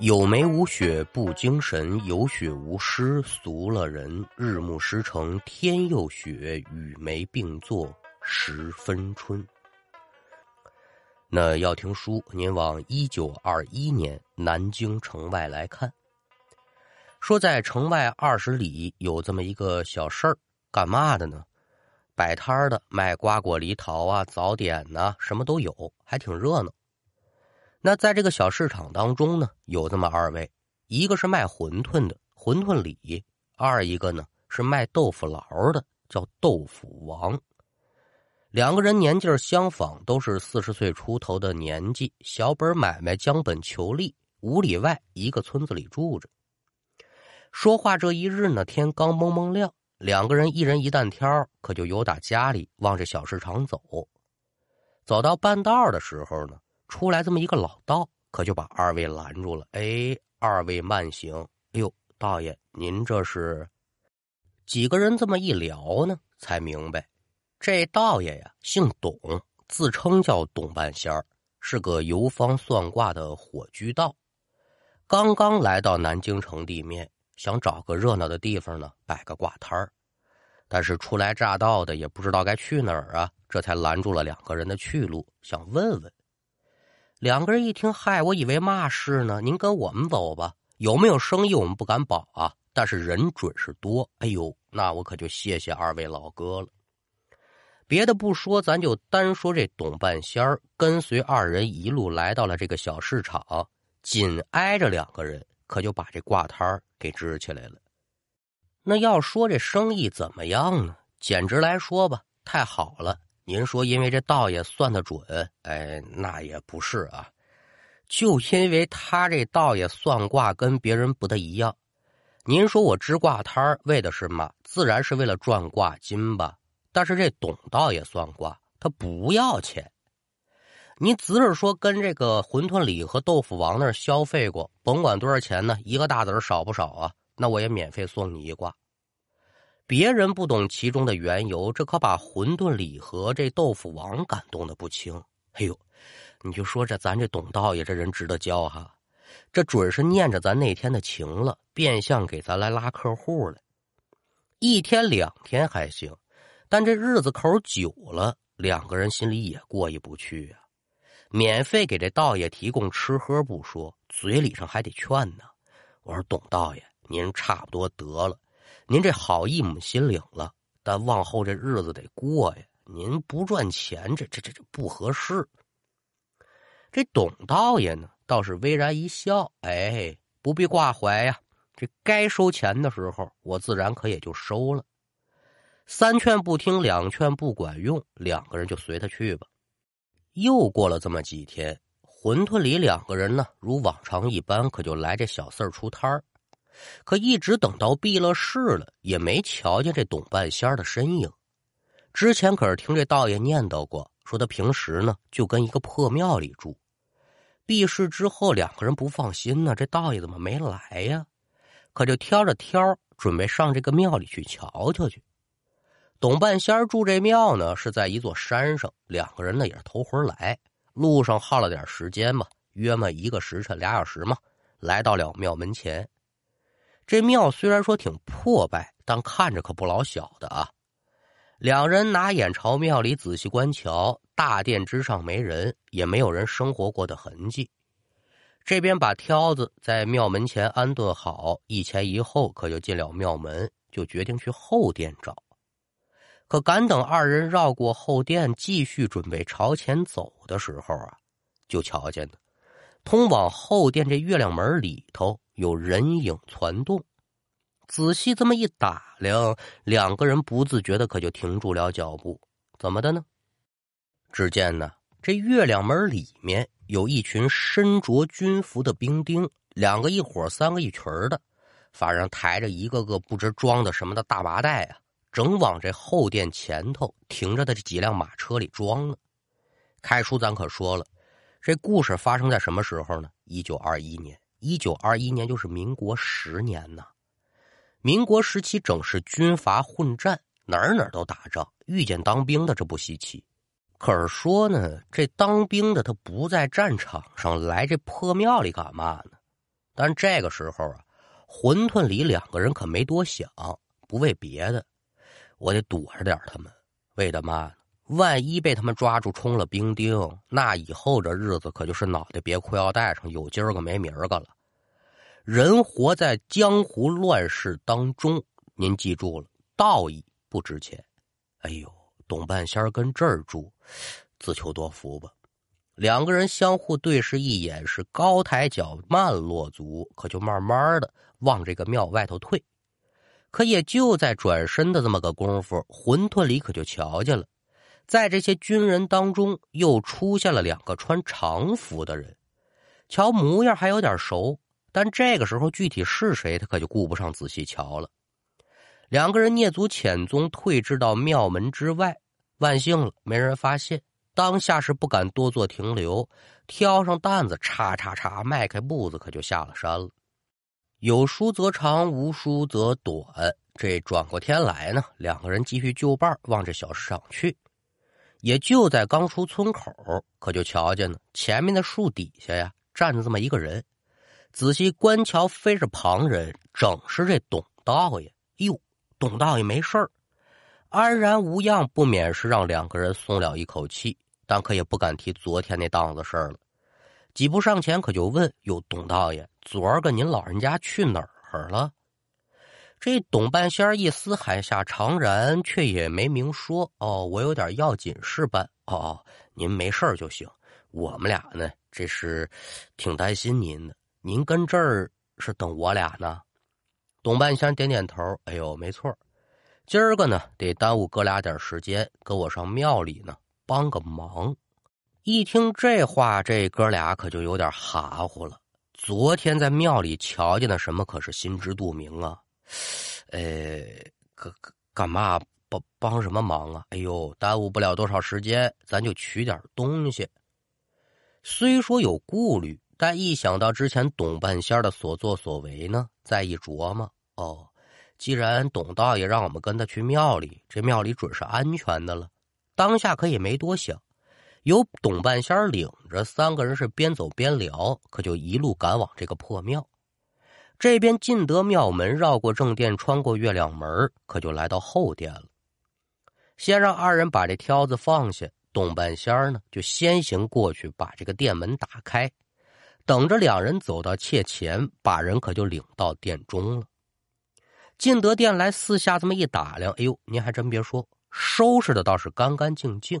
有眉无雪不精神，有雪无诗俗了人。日暮时成天又雪，雨梅并作十分春。那要听书，您往一九二一年南京城外来看。说在城外二十里有这么一个小事儿，干嘛的呢？摆摊的卖瓜果梨桃啊，早点呐，什么都有，还挺热闹。那在这个小市场当中呢，有这么二位，一个是卖馄饨的馄饨李，二一个呢是卖豆腐劳的，叫豆腐王。两个人年纪相仿，都是四十岁出头的年纪，小本买卖，将本求利，五里外一个村子里住着。说话这一日呢，天刚蒙蒙亮，两个人一人一担挑，可就由打家里往这小市场走。走到半道的时候呢。出来这么一个老道，可就把二位拦住了。哎，二位慢行。哎呦，道爷，您这是？几个人这么一聊呢，才明白，这道爷呀姓董，自称叫董半仙儿，是个游方算卦的火居道。刚刚来到南京城地面，想找个热闹的地方呢摆个卦摊儿，但是初来乍到的也不知道该去哪儿啊，这才拦住了两个人的去路，想问问。两个人一听，嗨，我以为嘛事呢？您跟我们走吧。有没有生意，我们不敢保啊。但是人准是多。哎呦，那我可就谢谢二位老哥了。别的不说，咱就单说这董半仙儿跟随二人一路来到了这个小市场，紧挨着两个人，可就把这挂摊儿给支起来了。那要说这生意怎么样呢？简直来说吧，太好了。您说，因为这道爷算得准，哎，那也不是啊。就因为他这道爷算卦跟别人不太一样。您说我支卦摊为的是嘛？自然是为了赚卦金吧。但是这董道爷算卦，他不要钱。你只是说跟这个馄饨里和豆腐王那儿消费过，甭管多少钱呢，一个大子少不少啊？那我也免费送你一卦。别人不懂其中的缘由，这可把馄饨礼盒这豆腐王感动的不轻。哎呦，你就说这咱这董道爷这人值得交哈，这准是念着咱那天的情了，变相给咱来拉客户了。一天两天还行，但这日子口久了，两个人心里也过意不去啊。免费给这道爷提供吃喝不说，嘴里上还得劝呢。我说董道爷，您差不多得了。您这好意我们心领了，但往后这日子得过呀。您不赚钱，这这这这不合适。这董道爷呢，倒是微然一笑，哎，不必挂怀呀。这该收钱的时候，我自然可也就收了。三劝不听，两劝不管用，两个人就随他去吧。又过了这么几天，馄饨里两个人呢，如往常一般，可就来这小四儿出摊儿。可一直等到闭了市了，也没瞧见这董半仙的身影。之前可是听这道爷念叨过，说他平时呢就跟一个破庙里住。闭市之后，两个人不放心呢，这道爷怎么没来呀？可就挑着挑准备上这个庙里去瞧瞧去。董半仙住这庙呢，是在一座山上，两个人呢也是头回来，路上耗了点时间嘛，约么一个时辰俩小时嘛，来到了庙门前。这庙虽然说挺破败，但看着可不老小的啊。两人拿眼朝庙里仔细观瞧，大殿之上没人，也没有人生活过的痕迹。这边把挑子在庙门前安顿好，一前一后，可就进了庙门，就决定去后殿找。可赶等二人绕过后殿，继续准备朝前走的时候啊，就瞧见了通往后殿这月亮门里头。有人影攒动，仔细这么一打量，两个人不自觉的可就停住了脚步。怎么的呢？只见呢，这月亮门里面有一群身着军服的兵丁，两个一伙，三个一群的，反正抬着一个个不知装的什么的大麻袋啊，正往这后殿前头停着的这几辆马车里装呢。开书咱可说了，这故事发生在什么时候呢？一九二一年。一九二一年就是民国十年呐，民国时期整是军阀混战，哪儿哪儿都打仗，遇见当兵的这不稀奇。可是说呢，这当兵的他不在战场上，来这破庙里干嘛呢？但这个时候啊，馄饨里两个人可没多想，不为别的，我得躲着点他们，为的嘛呢？万一被他们抓住充了兵丁，那以后这日子可就是脑袋别裤腰带上，有今儿个没明儿个了。人活在江湖乱世当中，您记住了，道义不值钱。哎呦，董半仙跟这儿住，自求多福吧。两个人相互对视一眼，是高抬脚，慢落足，可就慢慢的往这个庙外头退。可也就在转身的这么个功夫，馄饨里可就瞧见了。在这些军人当中，又出现了两个穿长服的人，瞧模样还有点熟，但这个时候具体是谁，他可就顾不上仔细瞧了。两个人蹑足潜踪，退至到庙门之外，万幸了，没人发现。当下是不敢多做停留，挑上担子，叉叉叉，迈开步子，可就下了山了。有书则长，无书则短。这转过天来呢，两个人继续就伴往这小市场去。也就在刚出村口，可就瞧见呢，前面的树底下呀，站着这么一个人。仔细观瞧，非是旁人，正是这董道爷。哟，董道爷没事儿，安然无恙，不免是让两个人松了一口气。但可也不敢提昨天那档子事儿了。几步上前，可就问：“哟，董道爷，昨儿个您老人家去哪儿了？”这董半仙一丝海下常然，却也没明说。哦，我有点要紧事办。哦，您没事就行。我们俩呢，这是挺担心您的。您跟这儿是等我俩呢？董半仙点点头。哎呦，没错今儿个呢，得耽误哥俩点时间，跟我上庙里呢，帮个忙。一听这话，这哥俩可就有点含糊了。昨天在庙里瞧见的什么，可是心知肚明啊。呃，干干嘛帮帮什么忙啊？哎呦，耽误不了多少时间，咱就取点东西。虽说有顾虑，但一想到之前董半仙的所作所为呢，再一琢磨，哦，既然董大爷让我们跟他去庙里，这庙里准是安全的了。当下可也没多想，由董半仙领着三个人是边走边聊，可就一路赶往这个破庙。这边进得庙门，绕过正殿，穿过月亮门，可就来到后殿了。先让二人把这挑子放下，董半仙呢就先行过去把这个殿门打开，等着两人走到妾前，把人可就领到殿中了。进得殿来，四下这么一打量，哎呦，您还真别说，收拾的倒是干干净净。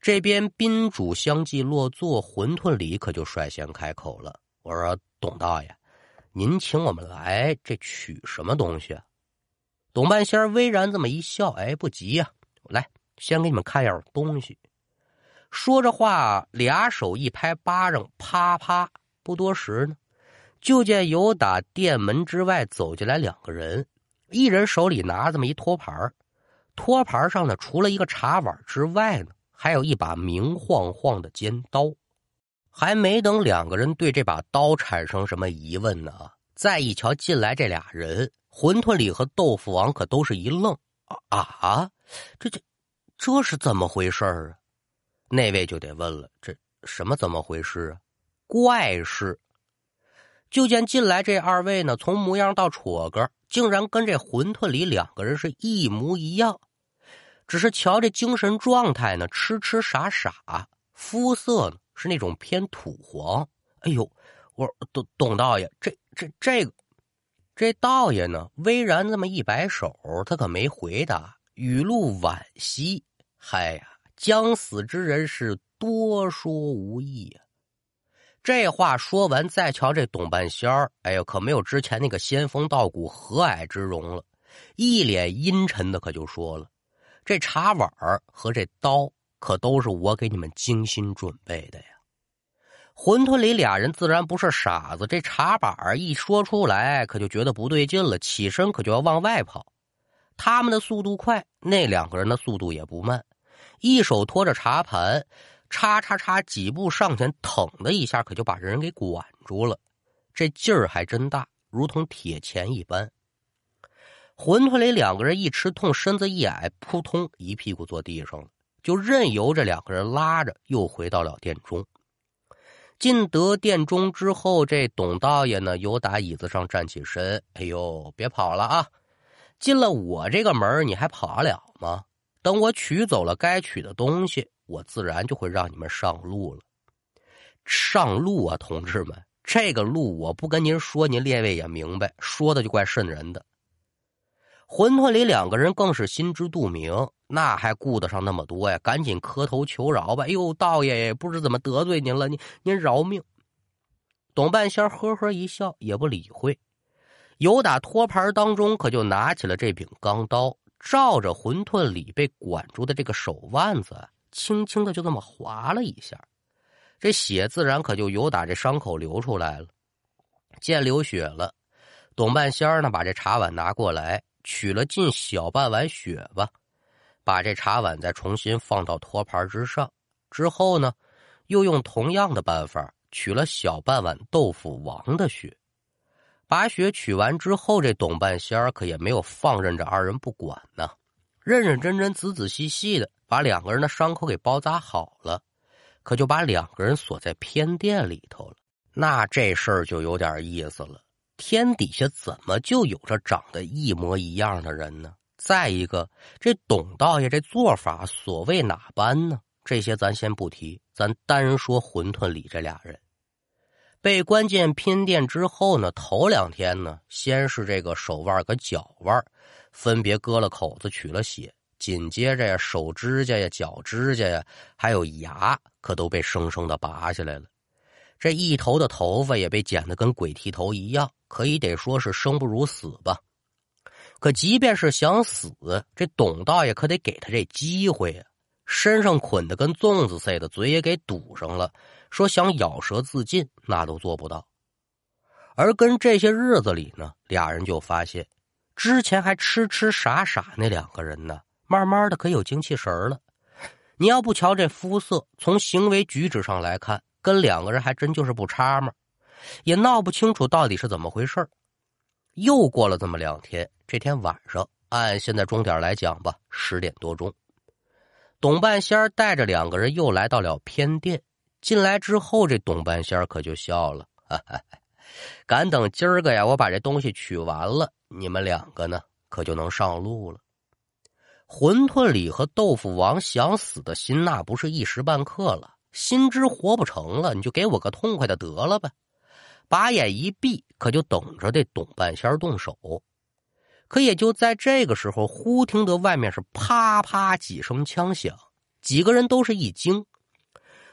这边宾主相继落座，馄饨里可就率先开口了：“我说董大爷。”您请我们来，这取什么东西啊？董半仙微然这么一笑，哎，不急呀，来，先给你们看样东西。说着话，俩手一拍巴掌，啪啪，不多时呢，就见有打店门之外走进来两个人，一人手里拿这么一托盘托盘上呢，除了一个茶碗之外呢，还有一把明晃晃的尖刀。还没等两个人对这把刀产生什么疑问呢，再一瞧进来这俩人，馄饨里和豆腐王可都是一愣啊啊！这这这是怎么回事啊？那位就得问了，这什么怎么回事啊？怪事！就见进来这二位呢，从模样到戳个，竟然跟这馄饨里两个人是一模一样，只是瞧这精神状态呢，痴痴傻傻，肤色呢。是那种偏土黄，哎呦，我董董道爷，这这这个，这道爷呢，微然这么一摆手，他可没回答，语录惋惜。嗨呀，将死之人是多说无益呀。这话说完，再瞧这董半仙儿，哎呦，可没有之前那个仙风道骨、和蔼之容了，一脸阴沉的，可就说了：“这茶碗和这刀。”可都是我给你们精心准备的呀！馄饨里俩人自然不是傻子，这茶板一说出来，可就觉得不对劲了，起身可就要往外跑。他们的速度快，那两个人的速度也不慢，一手托着茶盘，叉叉叉几步上前，腾的一下，可就把人给管住了。这劲儿还真大，如同铁钳一般。馄饨里两个人一吃痛，身子一矮，扑通一屁股坐地上了。就任由这两个人拉着，又回到了殿中。进得殿中之后，这董道爷呢，由打椅子上站起身。哎呦，别跑了啊！进了我这个门，你还跑得了吗？等我取走了该取的东西，我自然就会让你们上路了。上路啊，同志们，这个路我不跟您说，您列位也明白，说的就怪瘆人的。馄饨里两个人更是心知肚明，那还顾得上那么多呀？赶紧磕头求饶吧！哎呦，道爷也不知怎么得罪您了，您您饶命！董半仙呵呵一笑，也不理会。由打托盘当中，可就拿起了这柄钢刀，照着馄饨里被管住的这个手腕子，轻轻的就这么划了一下，这血自然可就由打这伤口流出来了。见流血了，董半仙呢，把这茶碗拿过来。取了近小半碗血吧，把这茶碗再重新放到托盘之上。之后呢，又用同样的办法取了小半碗豆腐王的血。把血取完之后，这董半仙儿可也没有放任着二人不管呢，认认真真、仔仔细细的把两个人的伤口给包扎好了，可就把两个人锁在偏殿里头了。那这事儿就有点意思了。天底下怎么就有着长得一模一样的人呢？再一个，这董道爷这做法所谓哪般呢？这些咱先不提，咱单说馄饨里这俩人被关进偏殿之后呢，头两天呢，先是这个手腕和脚腕分别割了口子取了血，紧接着呀，手指甲呀、脚指甲呀，还有牙，可都被生生的拔下来了。这一头的头发也被剪得跟鬼剃头一样，可以得说是生不如死吧。可即便是想死，这董大爷可得给他这机会呀。身上捆得跟粽子似的，嘴也给堵上了，说想咬舌自尽那都做不到。而跟这些日子里呢，俩人就发现，之前还痴痴傻傻那两个人呢，慢慢的可有精气神了。你要不瞧这肤色，从行为举止上来看。跟两个人还真就是不差嘛，也闹不清楚到底是怎么回事又过了这么两天，这天晚上，按现在钟点来讲吧，十点多钟，董半仙带着两个人又来到了偏殿。进来之后，这董半仙可就笑了，哈哈，敢等今儿个呀，我把这东西取完了，你们两个呢，可就能上路了。馄饨里和豆腐王想死的心，那不是一时半刻了。心知活不成了，你就给我个痛快的得了呗！把眼一闭，可就等着这董半仙动手。可也就在这个时候，忽听得外面是啪啪几声枪响，几个人都是一惊。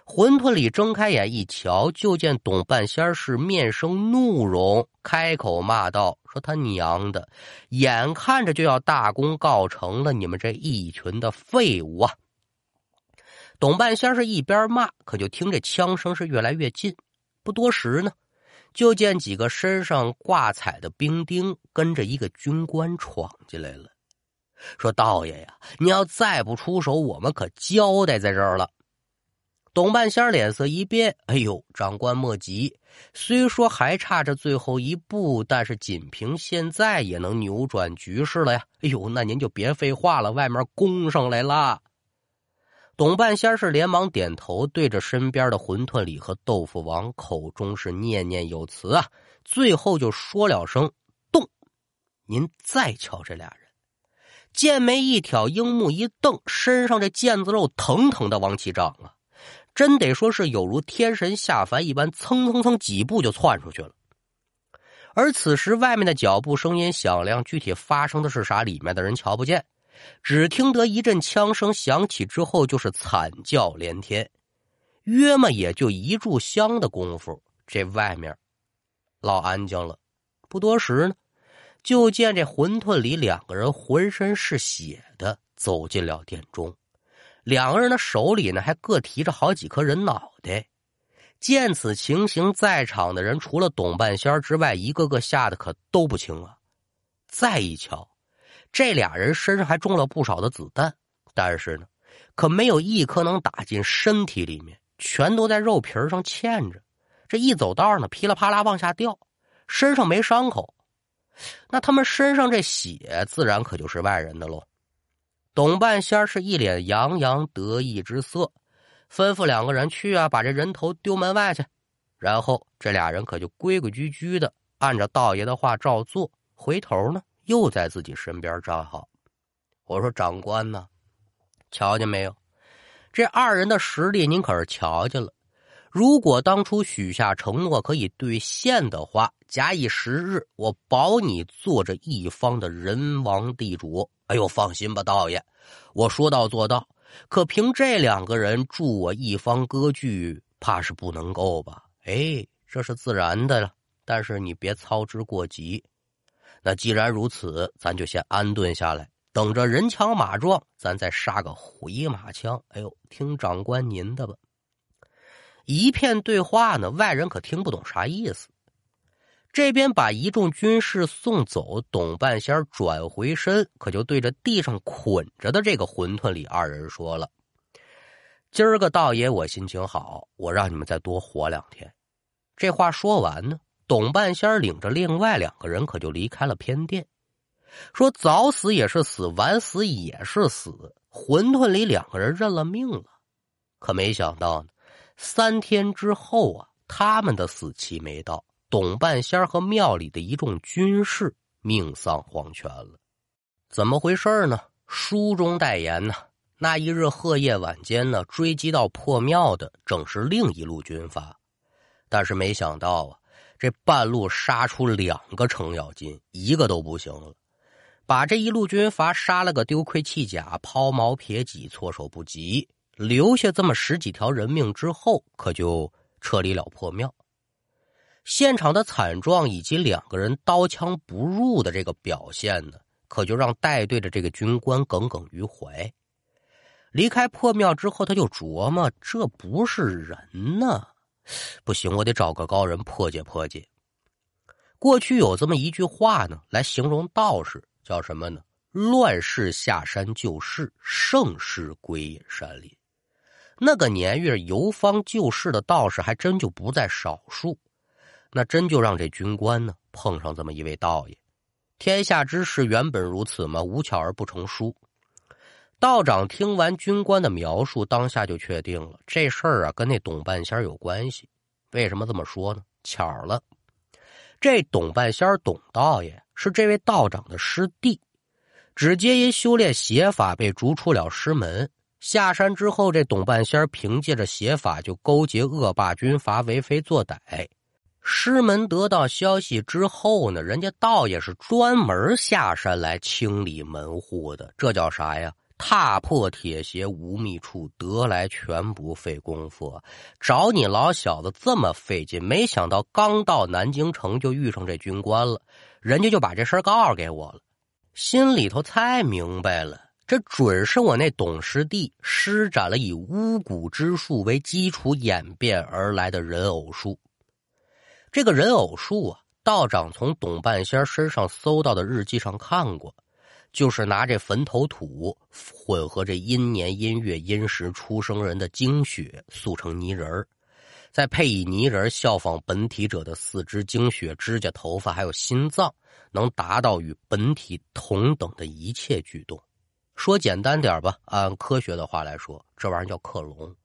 馄饨里睁开眼一瞧，就见董半仙是面生怒容，开口骂道：“说他娘的，眼看着就要大功告成了，你们这一群的废物啊！”董半仙是一边骂，可就听这枪声是越来越近。不多时呢，就见几个身上挂彩的兵丁跟着一个军官闯进来了，说：“道爷呀，你要再不出手，我们可交代在这儿了。”董半仙脸色一变：“哎呦，长官莫急，虽说还差这最后一步，但是仅凭现在也能扭转局势了呀！哎呦，那您就别废话了，外面攻上来了。”董半仙是连忙点头，对着身边的馄饨里和豆腐王，口中是念念有词啊。最后就说了声“动”，您再瞧这俩人，剑眉一挑，樱目一瞪，身上这腱子肉腾腾的往起长啊，真得说是有如天神下凡一般，蹭蹭蹭几步就窜出去了。而此时外面的脚步声音响亮，具体发生的是啥，里面的人瞧不见。只听得一阵枪声响起之后，就是惨叫连天。约么也就一炷香的功夫，这外面老安静了。不多时呢，就见这馄饨里两个人浑身是血的走进了殿中，两个人的手里呢还各提着好几颗人脑袋。见此情形，在场的人除了董半仙之外，一个个吓得可都不轻啊。再一瞧。这俩人身上还中了不少的子弹，但是呢，可没有一颗能打进身体里面，全都在肉皮上嵌着。这一走道呢，噼里啪啦往下掉，身上没伤口。那他们身上这血，自然可就是外人的喽。董半仙是一脸洋洋得意之色，吩咐两个人去啊，把这人头丢门外去。然后这俩人可就规规矩矩的按照道爷的话照做，回头呢又在自己身边站好。我说长官呢，瞧见没有？这二人的实力您可是瞧见了。如果当初许下承诺可以兑现的话，假以时日，我保你做着一方的人王地主。哎呦，放心吧，道爷，我说到做到。可凭这两个人助我一方割据，怕是不能够吧？哎，这是自然的了。但是你别操之过急。那既然如此，咱就先安顿下来，等着人强马壮，咱再杀个回马枪。哎呦，听长官您的吧。一片对话呢，外人可听不懂啥意思。这边把一众军士送走，董半仙转回身，可就对着地上捆着的这个馄饨里二人说了：“今儿个道爷我心情好，我让你们再多活两天。”这话说完呢，董半仙领着另外两个人可就离开了偏殿，说：“早死也是死，晚死也是死。”馄饨里两个人认了命了，可没想到呢。三天之后啊，他们的死期没到，董半仙和庙里的一众军士命丧黄泉了。怎么回事呢？书中代言呢。那一日贺夜晚间呢，追击到破庙的正是另一路军阀，但是没想到啊，这半路杀出两个程咬金，一个都不行了，把这一路军阀杀了个丢盔弃甲、抛锚撇戟、措手不及。留下这么十几条人命之后，可就撤离了破庙。现场的惨状以及两个人刀枪不入的这个表现呢，可就让带队的这个军官耿耿于怀。离开破庙之后，他就琢磨：这不是人呢，不行，我得找个高人破解破解。过去有这么一句话呢，来形容道士，叫什么呢？乱世下山救世，盛世归隐山林。那个年月，游方救世的道士还真就不在少数，那真就让这军官呢碰上这么一位道爷。天下之事原本如此嘛，无巧而不成书。道长听完军官的描述，当下就确定了这事儿啊跟那董半仙有关系。为什么这么说呢？巧了，这董半仙董道爷是这位道长的师弟，只接因修炼邪法被逐出了师门。下山之后，这董半仙凭借着邪法就勾结恶霸军阀为非作歹。师门得到消息之后呢，人家道爷是专门下山来清理门户的。这叫啥呀？踏破铁鞋无觅处，得来全不费工夫。找你老小子这么费劲，没想到刚到南京城就遇上这军官了，人家就把这事告诉给我了，心里头才明白了。这准是我那董师弟施展了以巫蛊之术为基础演变而来的人偶术。这个人偶术啊，道长从董半仙身上搜到的日记上看过，就是拿这坟头土混合这阴年阴月阴时出生人的精血塑成泥人再配以泥人效仿本体者的四肢、精血、指甲、头发，还有心脏，能达到与本体同等的一切举动。说简单点吧，按科学的话来说，这玩意儿叫克隆。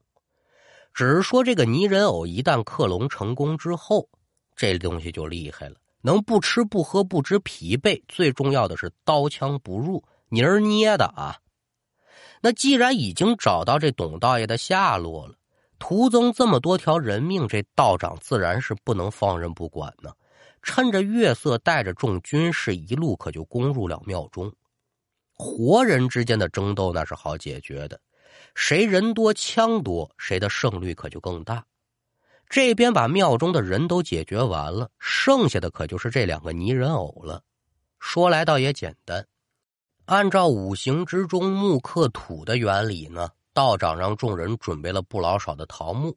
只是说这个泥人偶一旦克隆成功之后，这东西就厉害了，能不吃不喝不知疲惫，最重要的是刀枪不入，泥儿捏的啊。那既然已经找到这董道爷的下落了，徒增这么多条人命，这道长自然是不能放任不管呢。趁着月色，带着众军士一路可就攻入了庙中。活人之间的争斗那是好解决的，谁人多枪多，谁的胜率可就更大。这边把庙中的人都解决完了，剩下的可就是这两个泥人偶了。说来倒也简单，按照五行之中木克土的原理呢，道长让众人准备了不老少的桃木，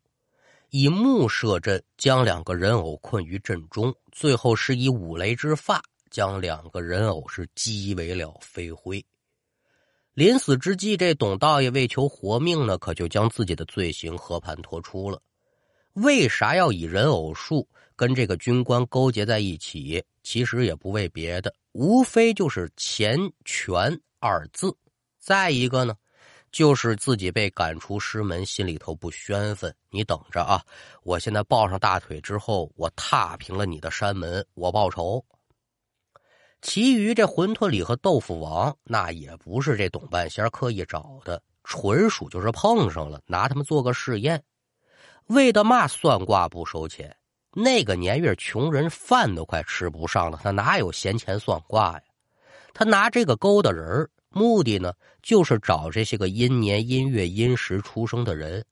以木设阵，将两个人偶困于阵中，最后是以五雷之发将两个人偶是击为了飞灰。临死之际，这董道爷为求活命呢，可就将自己的罪行和盘托出了。为啥要以人偶术跟这个军官勾结在一起？其实也不为别的，无非就是钱权二字。再一个呢，就是自己被赶出师门，心里头不宣愤。你等着啊！我现在抱上大腿之后，我踏平了你的山门，我报仇。其余这馄饨里和豆腐王，那也不是这董半仙刻意找的，纯属就是碰上了，拿他们做个试验。为的嘛算卦不收钱？那个年月，穷人饭都快吃不上了，他哪有闲钱算卦呀？他拿这个勾搭人目的呢，就是找这些个阴年阴月阴时出生的人，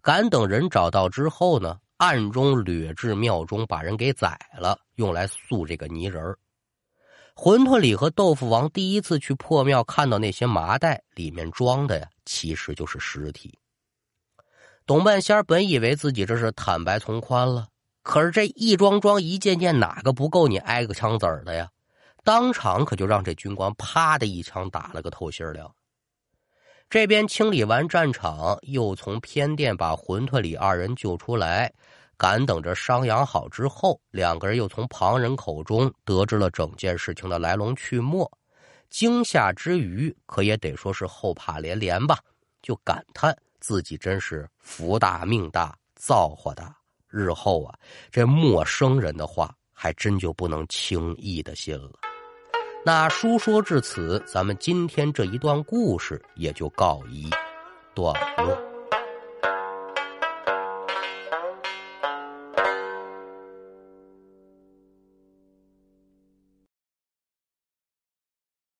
敢等人找到之后呢，暗中掠至庙中，把人给宰了，用来塑这个泥人馄饨里和豆腐王第一次去破庙，看到那些麻袋里面装的呀，其实就是尸体。董半仙本以为自己这是坦白从宽了，可是这一桩桩一件件，哪个不够你挨个枪子儿的呀？当场可就让这军官啪的一枪打了个透心凉。这边清理完战场，又从偏殿把馄饨里二人救出来，赶等着伤养好之后，两个人又从旁人口中得知了整件事情的来龙去脉。惊吓之余，可也得说是后怕连连吧，就感叹自己真是福大命大造化大。日后啊，这陌生人的话还真就不能轻易的信了。那书说至此，咱们今天这一段故事也就告一段落。